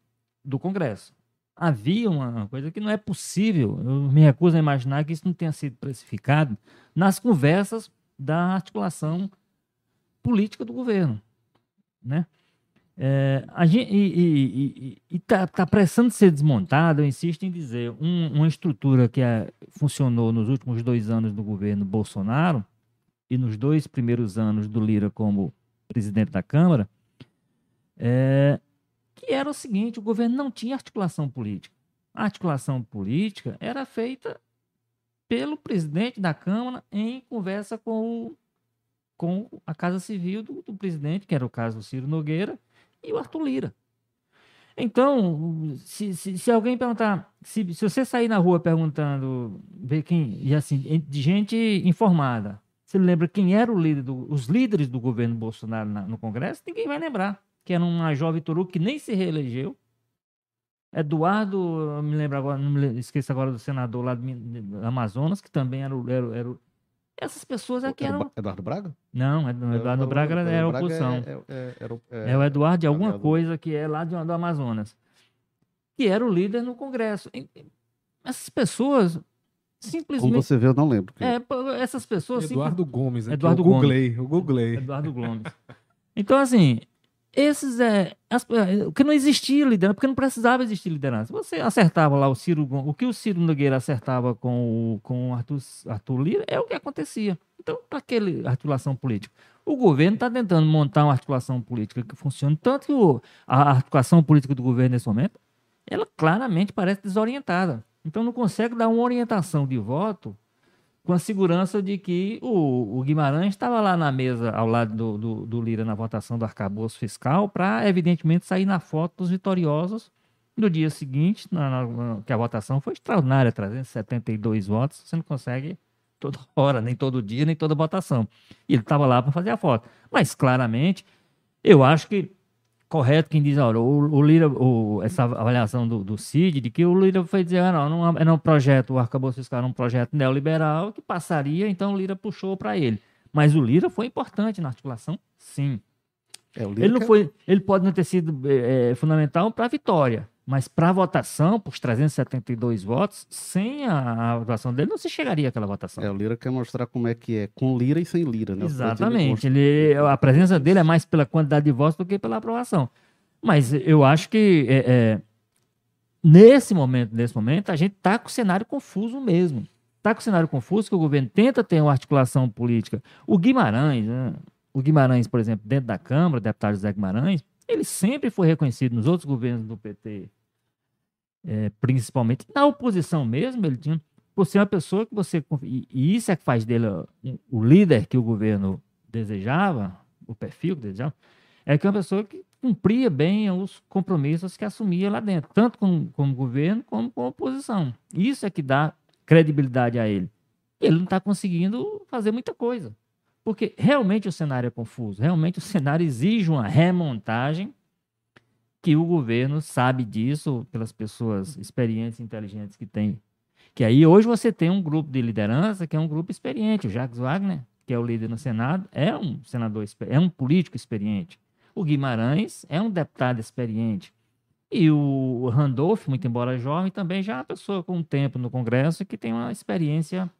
do Congresso. Havia uma coisa que não é possível, eu me recuso a imaginar que isso não tenha sido precificado nas conversas da articulação política do governo. Né? É, gente, e está tá pressando ser desmontado, eu insisto em dizer, um, uma estrutura que é, funcionou nos últimos dois anos do governo Bolsonaro e nos dois primeiros anos do Lira como presidente da Câmara, é, que era o seguinte: o governo não tinha articulação política. A articulação política era feita pelo presidente da Câmara em conversa com, o, com a Casa Civil do, do presidente, que era o caso do Ciro Nogueira, e o Arthur Lira. Então, se, se, se alguém perguntar, se, se você sair na rua perguntando, ver quem, e assim, de gente informada, você lembra quem era o líder, os líderes do governo Bolsonaro na, no Congresso? Ninguém vai lembrar. Que era uma jovem Toru que nem se reelegeu. Eduardo, me lembro agora, não me esqueço agora do senador lá do Amazonas, que também era, era, era, essas pessoas aqui é eram. Eduardo Braga? Não, Eduardo eu, Braga era, era oposição. É, é, é, é, o Eduardo de alguma coisa que é lá de, do Amazonas. Que era o líder no Congresso. Essas pessoas simplesmente. Como você vê, eu não lembro. É, essas pessoas. Eduardo simples... Gomes. Eduardo Gomes. Googlei, eu googlei. Eduardo Gomes. Então, assim, esses é, as, é, que não existia liderança, porque não precisava existir liderança. Você acertava lá o Ciro, o que o Ciro Nogueira acertava com o com Arthur, Arthur Lira é o que acontecia. Então, para aquele articulação política, o governo está tentando montar uma articulação política que funcione tanto que o, a articulação política do governo nesse momento, ela claramente parece desorientada. Então, não consegue dar uma orientação de voto com a segurança de que o, o Guimarães estava lá na mesa ao lado do, do, do Lira na votação do arcabouço fiscal para, evidentemente, sair na foto dos vitoriosos no dia seguinte, na, na, que a votação foi extraordinária, 372 votos, você não consegue toda hora, nem todo dia, nem toda votação. E ele estava lá para fazer a foto. Mas, claramente, eu acho que correto quem diz, olha, o, o Lira, o, essa avaliação do, do CID, de que o Lira foi dizer, ah, não, não era um projeto, o arcabouço fiscal era um projeto neoliberal que passaria, então o Lira puxou para ele. Mas o Lira foi importante na articulação, sim. É, ele não foi, ele pode não ter sido é, fundamental para a vitória, mas para a votação, por 372 votos, sem a, a, votação dele, não se chegaria àquela votação. É, o Lira quer mostrar como é que é, com Lira e sem Lira, né? Exatamente. Ele, ele, a presença dele é mais pela quantidade de votos do que pela aprovação. Mas eu acho que é, é, nesse momento, nesse momento, a gente está com o cenário confuso mesmo. Está com o cenário confuso que o governo tenta ter uma articulação política. O Guimarães, né? o Guimarães, por exemplo, dentro da Câmara, o deputado José Guimarães, ele sempre foi reconhecido nos outros governos do PT é, principalmente na oposição mesmo, ele tinha por ser uma pessoa que você e, isso é que faz dele o líder que o governo desejava, o perfil que desejava, é que é uma pessoa que cumpria bem os compromissos que assumia lá dentro, tanto com, com o governo como com oposição. Isso é que dá credibilidade a ele. Ele não está conseguindo fazer muita coisa. Porque realmente o cenário é confuso, realmente o cenário exige uma remontagem que o governo sabe disso pelas pessoas experientes inteligentes que tem. Que aí hoje você tem um grupo de liderança que é um grupo experiente. O Jacques Wagner, que é o líder no Senado, é um senador, é um político experiente. O Guimarães é um deputado experiente. E o Randolph, muito embora jovem, também já é uma pessoa com um tempo no Congresso que tem uma experiência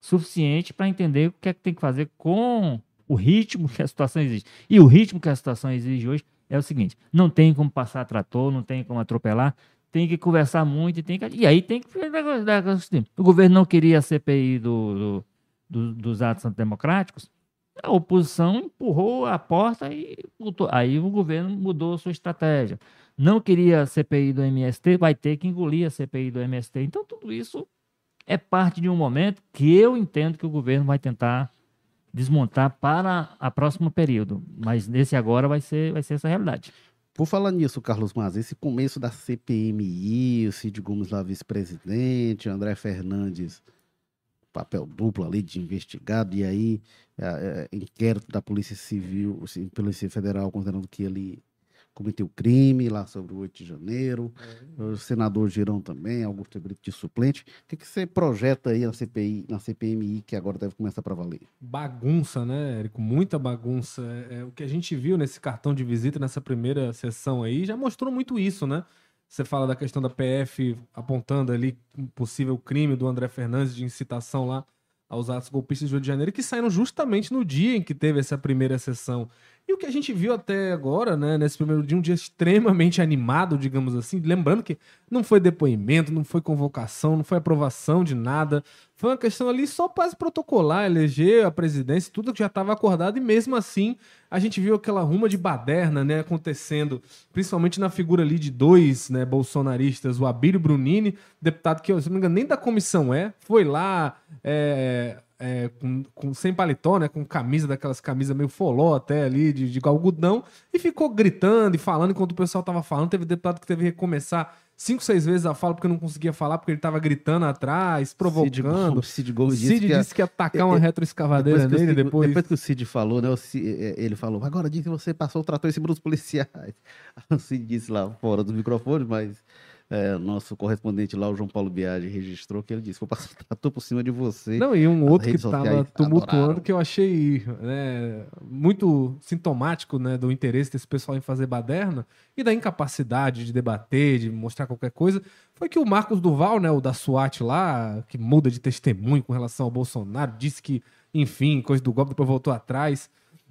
suficiente para entender o que é que tem que fazer com o ritmo que a situação exige. E o ritmo que a situação exige hoje é o seguinte: não tem como passar trator, não tem como atropelar, tem que conversar muito e tem que. E aí tem que. O governo não queria a CPI do, do, do, dos atos antidemocráticos, a oposição empurrou a porta e aí o governo mudou sua estratégia. Não queria a CPI do MST, vai ter que engolir a CPI do MST. Então, tudo isso é parte de um momento que eu entendo que o governo vai tentar desmontar para a próximo período. Mas nesse agora vai ser, vai ser essa realidade. Por falar nisso, Carlos Mas, esse começo da CPMI, o Cid Gomes lá vice-presidente, André Fernandes, papel duplo ali de investigado, e aí é, é, inquérito da Polícia Civil, Polícia Federal, considerando que ele cometeu crime lá sobre o 8 de janeiro. É. O senador Girão também, Augusto Brito de suplente. O que, que você projeta aí na CPI, na CPMI, que agora deve começar para valer? Bagunça, né, Érico? Muita bagunça. É, é, o que a gente viu nesse cartão de visita, nessa primeira sessão aí, já mostrou muito isso, né? Você fala da questão da PF apontando ali um possível crime do André Fernandes de incitação lá aos atos golpistas do Rio de Janeiro, que saíram justamente no dia em que teve essa primeira sessão. E o que a gente viu até agora, né, nesse primeiro dia, um dia extremamente animado, digamos assim, lembrando que não foi depoimento, não foi convocação, não foi aprovação de nada, foi uma questão ali só para protocolar, eleger a presidência, tudo que já estava acordado, e mesmo assim a gente viu aquela ruma de baderna né, acontecendo, principalmente na figura ali de dois né, bolsonaristas, o Abílio Brunini, deputado que, se não me engano, nem da comissão é, foi lá. É, é, com, com, sem paletó, né? Com camisa, daquelas camisas meio foló até ali, de, de algodão, e ficou gritando e falando enquanto o pessoal tava falando. Teve deputado que teve que recomeçar cinco, seis vezes a fala porque não conseguia falar, porque ele tava gritando atrás, provocando. Cid Gomes disse, Cid que, disse que ia atacar uma retroescavadeira nele Cid, depois. Depois que o Cid falou, né? Cid, é, ele falou, agora diz que você passou o trator em cima dos policiais. O Cid disse lá fora dos microfones, mas é, nosso correspondente lá, o João Paulo Biagi, registrou que ele disse: Vou passar trator por cima de você. Não, e um outro que estava tumultuando adoraram. que eu achei né, muito sintomático né, do interesse desse pessoal em fazer baderna e da incapacidade de debater, de mostrar qualquer coisa, foi que o Marcos Duval, né, o da SWAT lá, que muda de testemunho com relação ao Bolsonaro, disse que, enfim, coisa do golpe, depois voltou atrás.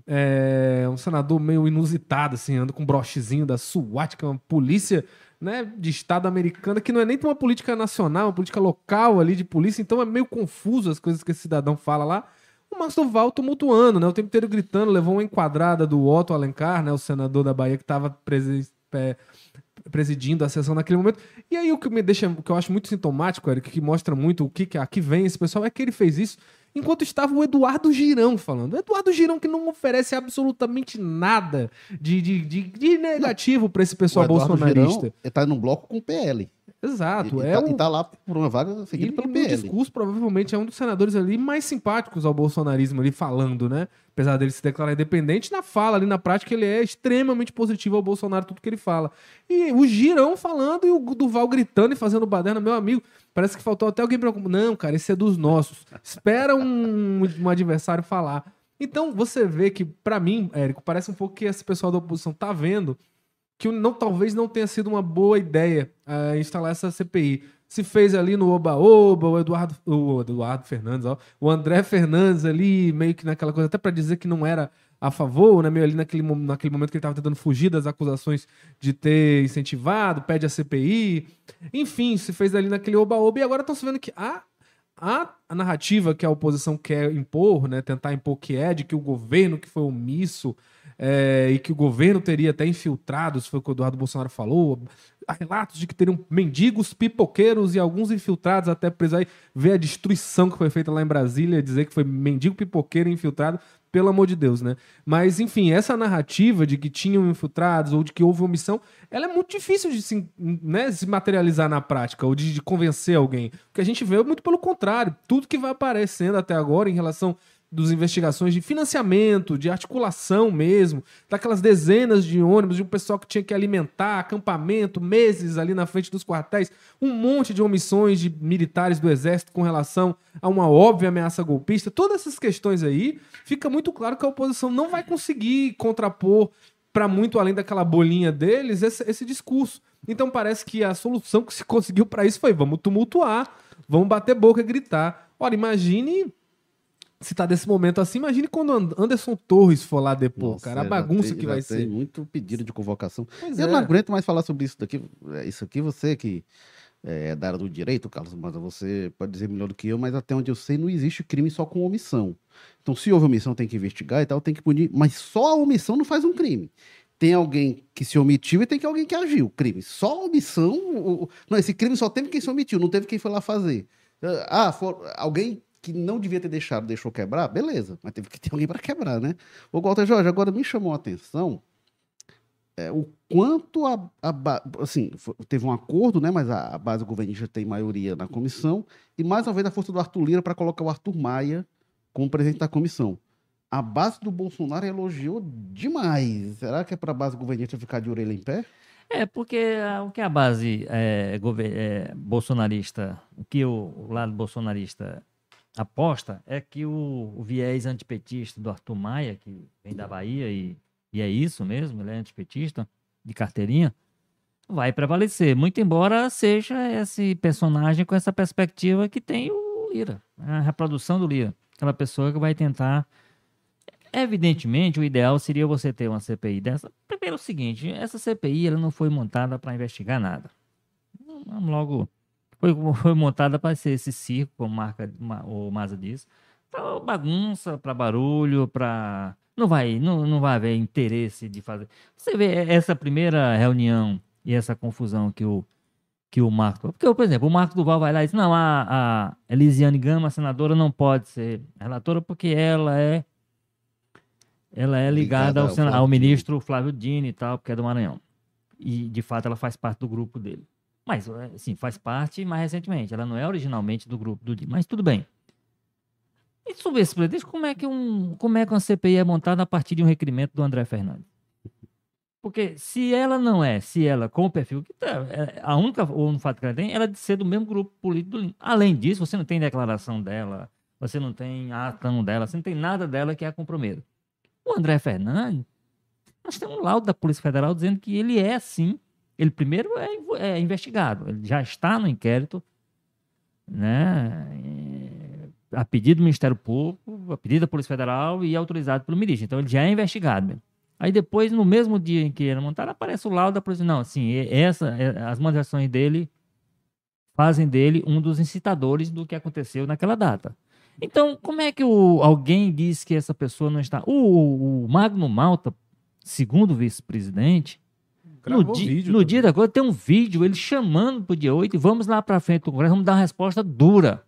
É um senador meio inusitado, assim, anda com um brochezinho da SWAT, que é uma polícia né, de Estado americana, que não é nem uma política nacional, uma política local ali de polícia, então é meio confuso as coisas que esse cidadão fala lá. O Márcio Duval tumultuando, né, o tempo inteiro gritando, levou uma enquadrada do Otto Alencar, né, o senador da Bahia que estava é, presidindo a sessão naquele momento. E aí o que me deixa, o que eu acho muito sintomático, Eric, que mostra muito o que, que aqui vem esse pessoal, é que ele fez isso enquanto estava o Eduardo Girão falando. O Eduardo Girão que não oferece absolutamente nada de, de, de, de negativo para esse pessoal bolsonarista. Girão está num bloco com o PL. Exato. E, é tá, tá, lá por uma vaga seguida pelo PL. O discurso provavelmente é um dos senadores ali mais simpáticos ao bolsonarismo ali falando, né? Apesar dele se declarar independente, na fala ali na prática ele é extremamente positivo ao Bolsonaro tudo que ele fala. E o Girão falando e o Duval gritando e fazendo baderna, meu amigo, parece que faltou até alguém para não, cara, esse é dos nossos. Espera um, um adversário falar. Então você vê que para mim, Érico, parece um pouco que esse pessoal da oposição tá vendo que não, talvez não tenha sido uma boa ideia uh, instalar essa CPI. Se fez ali no Oba-Oba, o Eduardo, o Eduardo Fernandes, ó, o André Fernandes ali, meio que naquela coisa, até para dizer que não era a favor, né, meio ali naquele, naquele momento que ele estava tentando fugir das acusações de ter incentivado, pede a CPI. Enfim, se fez ali naquele Oba-Oba e agora estão se vendo que a, a, a narrativa que a oposição quer impor, né, tentar impor que é de que o governo que foi omisso é, e que o governo teria até infiltrados, foi o que o Eduardo Bolsonaro falou. Há relatos de que teriam mendigos, pipoqueiros e alguns infiltrados até preso aí. Ver a destruição que foi feita lá em Brasília, dizer que foi mendigo, pipoqueiro infiltrado, pelo amor de Deus, né? Mas, enfim, essa narrativa de que tinham infiltrados ou de que houve omissão, ela é muito difícil de se, né, se materializar na prática ou de, de convencer alguém. O que a gente vê é muito pelo contrário. Tudo que vai aparecendo até agora em relação dos investigações de financiamento, de articulação mesmo, daquelas dezenas de ônibus, de um pessoal que tinha que alimentar, acampamento, meses ali na frente dos quartéis, um monte de omissões de militares do exército com relação a uma óbvia ameaça golpista, todas essas questões aí, fica muito claro que a oposição não vai conseguir contrapor para muito além daquela bolinha deles esse, esse discurso. Então parece que a solução que se conseguiu para isso foi vamos tumultuar, vamos bater boca e gritar. Ora, imagine se tá desse momento assim, imagine quando Anderson Torres for lá depois, Nossa, cara, a bagunça tem, que vai ser. muito pedido de convocação. Pois eu é. não aguento mais falar sobre isso daqui. É, isso aqui, você que é da área do direito, Carlos, mas você pode dizer melhor do que eu, mas até onde eu sei, não existe crime só com omissão. Então, se houve omissão, tem que investigar e tal, tem que punir, mas só a omissão não faz um crime. Tem alguém que se omitiu e tem que alguém que agiu. Crime. Só a omissão. Não, esse crime só teve quem se omitiu, não teve quem foi lá fazer. Ah, for, alguém que não devia ter deixado, deixou quebrar, beleza, mas teve que ter alguém para quebrar, né? O Walter Jorge, agora me chamou a atenção é, o quanto a, a, assim, teve um acordo, né, mas a, a base governista tem maioria na comissão, e mais uma vez a força do Arthur Lira para colocar o Arthur Maia como presidente da comissão. a base do Bolsonaro elogiou demais. Será que é para a base governista ficar de orelha em pé? É, porque o que a base é, é, bolsonarista, o que o, lado bolsonarista aposta é que o, o, viés antipetista do Arthur Maia, que vem da Bahia e, e é isso mesmo, ele é antipetista, de carteirinha, vai prevalecer. Muito embora seja esse personagem com essa perspectiva que tem o Lira, a reprodução do Lira. Aquela pessoa que vai tentar Evidentemente, o ideal seria você ter uma CPI dessa. Primeiro é o seguinte, essa CPI ela não foi montada para investigar nada. Vamos logo. Foi, foi montada para ser esse circo, como marca, o Maza diz, para bagunça, para barulho, para não vai, não, não vai haver interesse de fazer. Você vê essa primeira reunião e essa confusão que o que o Marco, porque por exemplo, o Marco Duval vai lá e diz: "Não, a, a Elisiane Gama, a senadora não pode ser relatora porque ela é ela é ligada, ligada ao, ao, ao ministro Flávio Dini e tal, porque é do Maranhão. E, de fato, ela faz parte do grupo dele. Mas, sim, faz parte mais recentemente. Ela não é originalmente do grupo do Dini. Mas tudo bem. E sobre esse pretexto, como é que um, como é que uma CPI é montada a partir de um requerimento do André Fernandes? Porque se ela não é, se ela com o perfil que tá, é, a única ou no fato que ela tem, ela é de ser do mesmo grupo político. Do, além disso, você não tem declaração dela, você não tem atão dela, você não tem nada dela que a comprometa. O André Fernandes, nós temos um laudo da Polícia Federal dizendo que ele é, sim, ele primeiro é, é investigado, ele já está no inquérito, né, a pedido do Ministério Público, a pedido da Polícia Federal e autorizado pelo ministro. Então ele já é investigado. Mesmo. Aí depois, no mesmo dia em que ele montar, aparece o laudo da polícia. Não, assim, essa, as manifestações dele fazem dele um dos incitadores do que aconteceu naquela data. Então, como é que o, alguém diz que essa pessoa não está? O, o Magno Malta, segundo vice-presidente, no, di, no dia da coisa tem um vídeo ele chamando para o dia 8 e vamos lá para frente do Congresso, vamos dar uma resposta dura.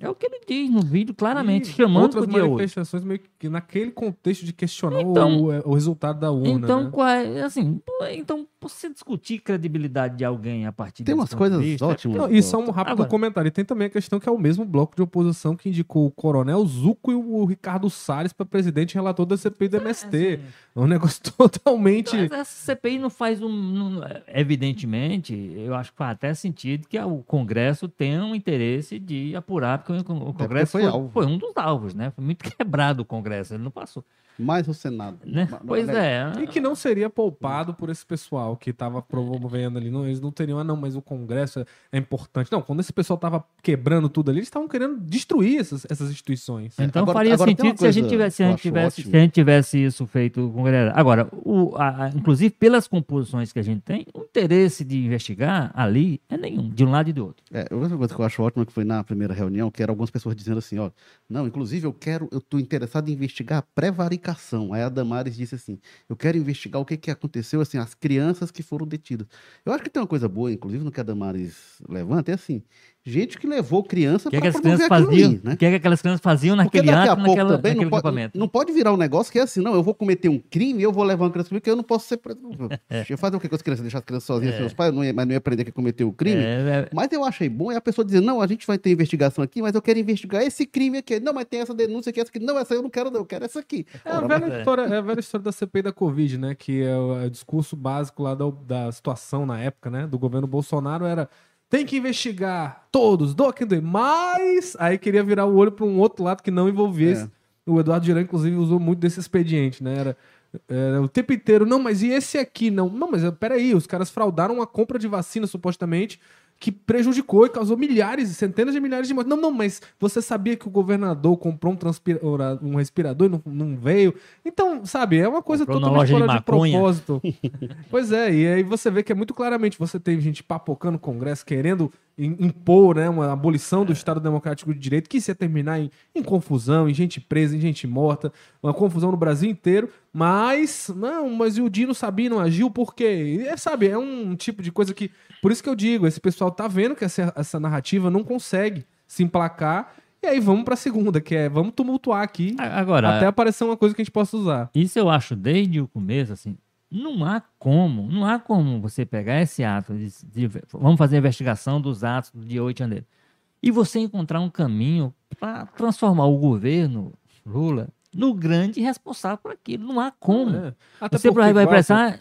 É o que ele diz no vídeo, claramente, e chamando outras dia manifestações meio que naquele contexto de questionar então, o, o, resultado da urna. Então, né? qual é, assim, então, você discutir credibilidade de alguém a partir Tem umas coisas vista, ótimas. Não, e só um rápido Agora, comentário. E tem também a questão que é o mesmo bloco de oposição que indicou o Coronel Zuco e o Ricardo Salles para presidente relator da CPI do MST. É, assim, é um negócio totalmente. Mas essa CPI não faz um. Não, evidentemente, eu acho que faz até sentido que o Congresso tenha um interesse de apurar o Congresso foi, foi, foi, um dos alvos, né? Foi muito quebrado o Congresso, ele não passou. Mais o Senado. Né? Pois é. E que não seria poupado por esse pessoal que estava promovendo ali. Não, eles não teriam, ah, não, mas o Congresso é importante. Não, quando esse pessoal estava quebrando tudo ali, eles estavam querendo destruir essas, essas instituições. Então agora, faria agora sentido se a gente tivesse, se a gente tivesse, se a gente tivesse isso feito com o Congresso. Agora, o, a, inclusive pelas composições que a gente tem, o interesse de investigar ali é nenhum, de um lado e do outro. É, outra coisa que eu acho ótima que foi na primeira reunião, que era algumas pessoas dizendo assim, ó, não, inclusive eu quero, eu estou interessado em investigar a pré-varicação Aí a Damares disse assim: Eu quero investigar o que, que aconteceu, assim, as crianças que foram detidas. Eu acho que tem uma coisa boa, inclusive, no que a Damares levanta, é assim: gente que levou criança para promover faziam, ali, né? O que, é que aquelas crianças faziam naquele ato, naquela, também naquele não pode, não pode virar um negócio que é assim, não, eu vou cometer um crime e eu vou levar uma criança porque eu não posso ser preso. é. Fazer o que com as crianças? Deixar as crianças sozinhas é. seus pais, não ia, mas não ia aprender que cometeu o crime. É, é, mas eu achei bom é a pessoa dizer, não, a gente vai ter investigação aqui, mas eu quero investigar esse crime aqui. Não, mas tem essa denúncia aqui, essa aqui. Não, essa eu não quero, não, eu quero essa aqui. É, Ora, a, velha mas... história, é a velha história da CPI da Covid, né? Que é o, o discurso básico lá da, da situação na época, né? Do governo Bolsonaro era tem que investigar todos, do quem doer. Mas aí queria virar o olho para um outro lado que não envolvesse. É. O Eduardo Girão, inclusive, usou muito desse expediente, né? Era, era, o tempo inteiro, não, mas e esse aqui? Não, não, mas peraí, os caras fraudaram a compra de vacina, supostamente, que prejudicou e causou milhares, centenas de milhares de mortes. Não, não, mas você sabia que o governador comprou um, um respirador e não, não, veio? Então, sabe, é uma coisa comprou totalmente fora de, de propósito. pois é, e aí você vê que é muito claramente, você tem gente papocando o Congresso, querendo impor né, uma abolição do Estado Democrático de Direito, que isso ia terminar em, em, confusão, em gente presa, em gente morta, uma confusão no Brasil inteiro, mas, não, mas e o Dino Sabino agiu por quê? É, sabe, é um tipo de coisa que, por isso que eu digo, esse pessoal tá vendo que essa, essa narrativa não consegue se emplacar, e aí vamos para a segunda, que é vamos tumultuar aqui, Agora, até aparecer uma coisa que a gente possa usar. Isso eu acho desde o começo, assim, não há como, não há como você pegar esse ato, de, de, vamos fazer a investigação dos atos do dia 8 de janeiro, e você encontrar um caminho para transformar o governo Lula no grande responsável por aquilo. Não há como. É. Você vai precisar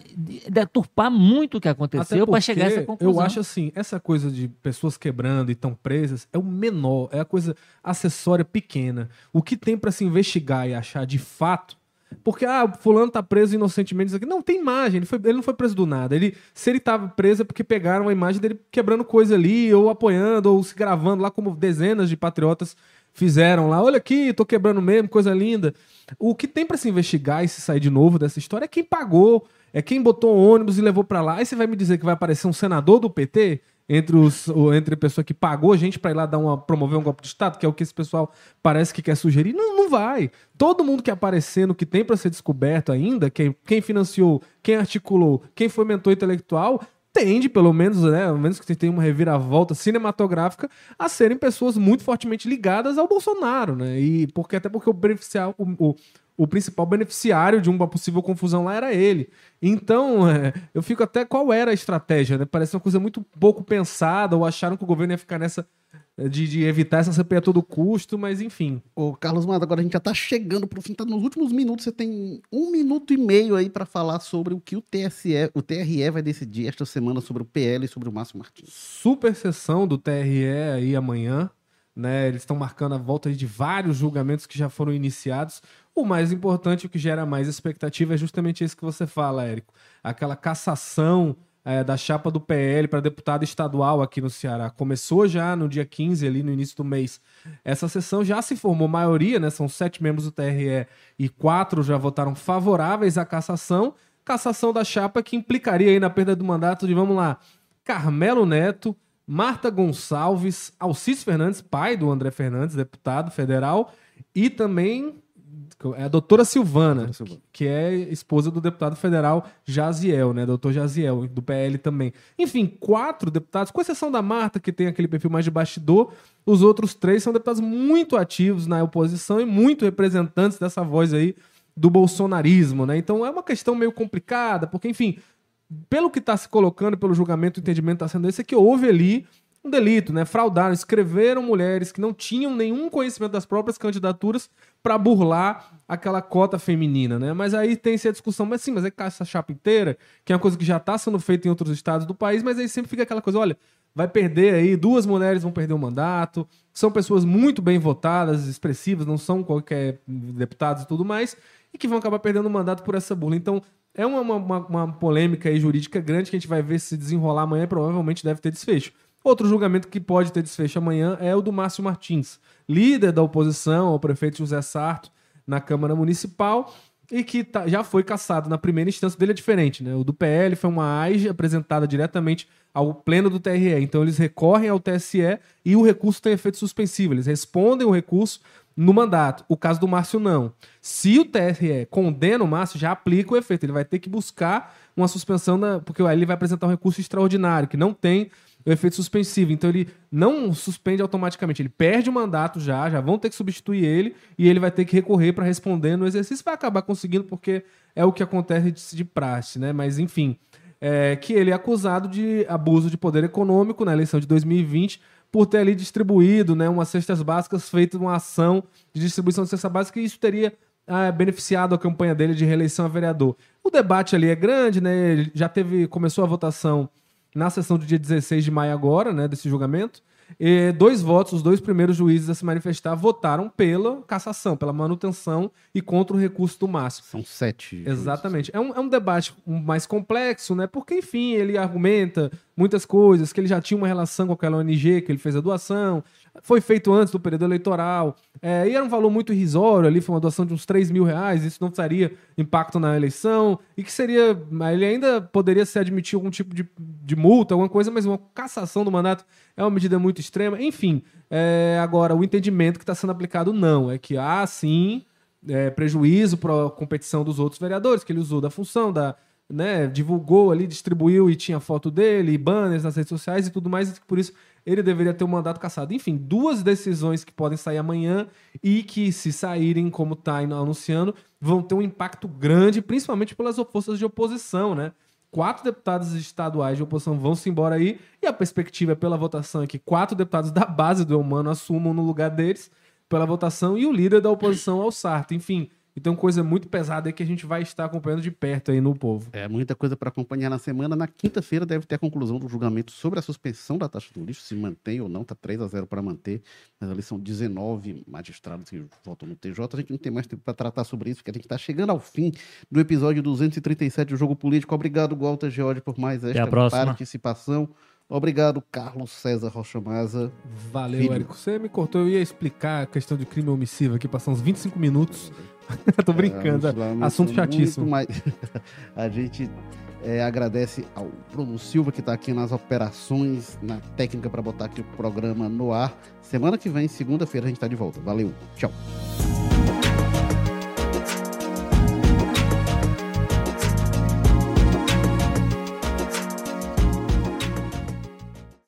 deturpar muito o que aconteceu para chegar a essa conclusão. Eu acho assim, essa coisa de pessoas quebrando e estão presas é o menor, é a coisa acessória pequena. O que tem para se investigar e achar de fato porque, ah, fulano tá preso inocentemente. Não, tem imagem. Ele, foi, ele não foi preso do nada. Ele, se ele tava preso é porque pegaram a imagem dele quebrando coisa ali, ou apoiando, ou se gravando lá, como dezenas de patriotas fizeram lá. Olha aqui, tô quebrando mesmo, coisa linda. O que tem para se investigar e se sair de novo dessa história é quem pagou, é quem botou o ônibus e levou para lá. Aí você vai me dizer que vai aparecer um senador do PT? Entre, os, entre a pessoa que pagou gente para ir lá dar uma, promover um golpe de Estado, que é o que esse pessoal parece que quer sugerir. Não, não vai. Todo mundo que aparecer no que tem para ser descoberto ainda, quem, quem financiou, quem articulou, quem foi mentor intelectual, tende, pelo menos, né, ao menos que tenha uma reviravolta cinematográfica, a serem pessoas muito fortemente ligadas ao Bolsonaro, né? E porque até porque o beneficiar o, o, o principal beneficiário de uma possível confusão lá era ele. Então, é, eu fico até qual era a estratégia, né? Parece uma coisa muito pouco pensada, ou acharam que o governo ia ficar nessa é, de, de evitar essa CPI a todo custo, mas enfim. Ô, Carlos Mado, agora a gente já tá chegando pro fim, tá nos últimos minutos, você tem um minuto e meio aí para falar sobre o que o TSE, o TRE vai decidir esta semana sobre o PL e sobre o Márcio Martins. Super sessão do TRE aí amanhã, né? Eles estão marcando a volta de vários julgamentos que já foram iniciados. O mais importante, o que gera mais expectativa é justamente isso que você fala, Érico. Aquela cassação é, da chapa do PL para deputado estadual aqui no Ceará. Começou já no dia 15, ali no início do mês. Essa sessão já se formou maioria, né? São sete membros do TRE e quatro já votaram favoráveis à cassação. Cassação da chapa que implicaria aí na perda do mandato de, vamos lá, Carmelo Neto, Marta Gonçalves, Alcides Fernandes, pai do André Fernandes, deputado federal, e também é a doutora Silvana, doutora Silvana, que é esposa do deputado federal Jaziel, né? Doutor Jaziel, do PL também. Enfim, quatro deputados, com exceção da Marta, que tem aquele perfil mais de bastidor, os outros três são deputados muito ativos na oposição e muito representantes dessa voz aí do bolsonarismo, né? Então é uma questão meio complicada, porque, enfim, pelo que está se colocando, pelo julgamento, o entendimento está sendo esse, é que houve ali um delito, né? Fraudaram, escreveram mulheres que não tinham nenhum conhecimento das próprias candidaturas para burlar aquela cota feminina, né? Mas aí tem essa discussão, mas sim, mas é essa chapa inteira, que é uma coisa que já está sendo feita em outros estados do país, mas aí sempre fica aquela coisa, olha, vai perder aí, duas mulheres vão perder o mandato, são pessoas muito bem votadas, expressivas, não são qualquer deputados e tudo mais, e que vão acabar perdendo o mandato por essa burla. Então, é uma, uma, uma polêmica aí jurídica grande que a gente vai ver se desenrolar amanhã provavelmente deve ter desfecho. Outro julgamento que pode ter desfecho amanhã é o do Márcio Martins, líder da oposição ao prefeito José Sarto na Câmara Municipal e que tá, já foi cassado na primeira instância dele é diferente, né? O do PL foi uma AIGE apresentada diretamente ao pleno do TRE. Então eles recorrem ao TSE e o recurso tem efeito suspensivo. Eles respondem o recurso no mandato. O caso do Márcio não. Se o TRE condena o Márcio, já aplica o efeito. Ele vai ter que buscar uma suspensão, porque aí ele vai apresentar um recurso extraordinário, que não tem o efeito suspensivo. Então ele não suspende automaticamente, ele perde o mandato já, já vão ter que substituir ele e ele vai ter que recorrer para responder no exercício. Vai acabar conseguindo porque é o que acontece de, de praxe, né? Mas enfim, é, que ele é acusado de abuso de poder econômico na eleição de 2020 por ter ali distribuído né, umas cestas básicas, feito uma ação de distribuição de cestas básicas, e isso teria ah, beneficiado a campanha dele de reeleição a vereador. O debate ali é grande, né? Já teve, começou a votação na sessão do dia 16 de maio agora, né, desse julgamento. E dois votos, os dois primeiros juízes a se manifestar, votaram pela cassação, pela manutenção e contra o recurso do Márcio. São sete. Exatamente. É um, é um debate mais complexo, né? Porque, enfim, ele argumenta muitas coisas, que ele já tinha uma relação com aquela ONG, que ele fez a doação, foi feito antes do período eleitoral, é, e era um valor muito irrisório ali, foi uma doação de uns 3 mil reais, isso não teria impacto na eleição, e que seria, ele ainda poderia se admitir algum tipo de, de multa, alguma coisa, mas uma cassação do mandato é uma medida muito extrema, enfim. É, agora, o entendimento que está sendo aplicado não, é que há sim é, prejuízo para a competição dos outros vereadores, que ele usou da função, da, né, divulgou ali, distribuiu e tinha foto dele, banners nas redes sociais e tudo mais, e por isso ele deveria ter o um mandato cassado. Enfim, duas decisões que podem sair amanhã e que, se saírem, como está anunciando, vão ter um impacto grande, principalmente pelas forças de oposição, né? Quatro deputados estaduais de oposição vão se embora aí, e a perspectiva pela votação é que quatro deputados da base do Humano assumam no lugar deles pela votação e o líder da oposição é o Sarto. Enfim, Então, coisa muito pesada aí que a gente vai estar acompanhando de perto aí no povo. É, muita coisa para acompanhar na semana. Na quinta-feira deve ter a conclusão do julgamento sobre a suspensão da taxa do lixo, se mantém ou não, tá 3 a 0 para manter. Mas ali são 19 magistrados que votam no TJ. A gente não tem mais tempo para tratar sobre isso, porque a gente está chegando ao fim do episódio 237 do Jogo Político. Obrigado, Walter George, por mais esta participação. Obrigado, Carlos César Rocha Maza. Valeu, Filho. Érico. Você me cortou, eu ia explicar a questão de crime omissivo aqui, passar uns 25 minutos. Tô brincando, é, assunto chatíssimo. Mais... a gente é, agradece ao Bruno Silva, que está aqui nas operações, na técnica para botar aqui o programa no ar. Semana que vem, segunda-feira, a gente está de volta. Valeu, tchau.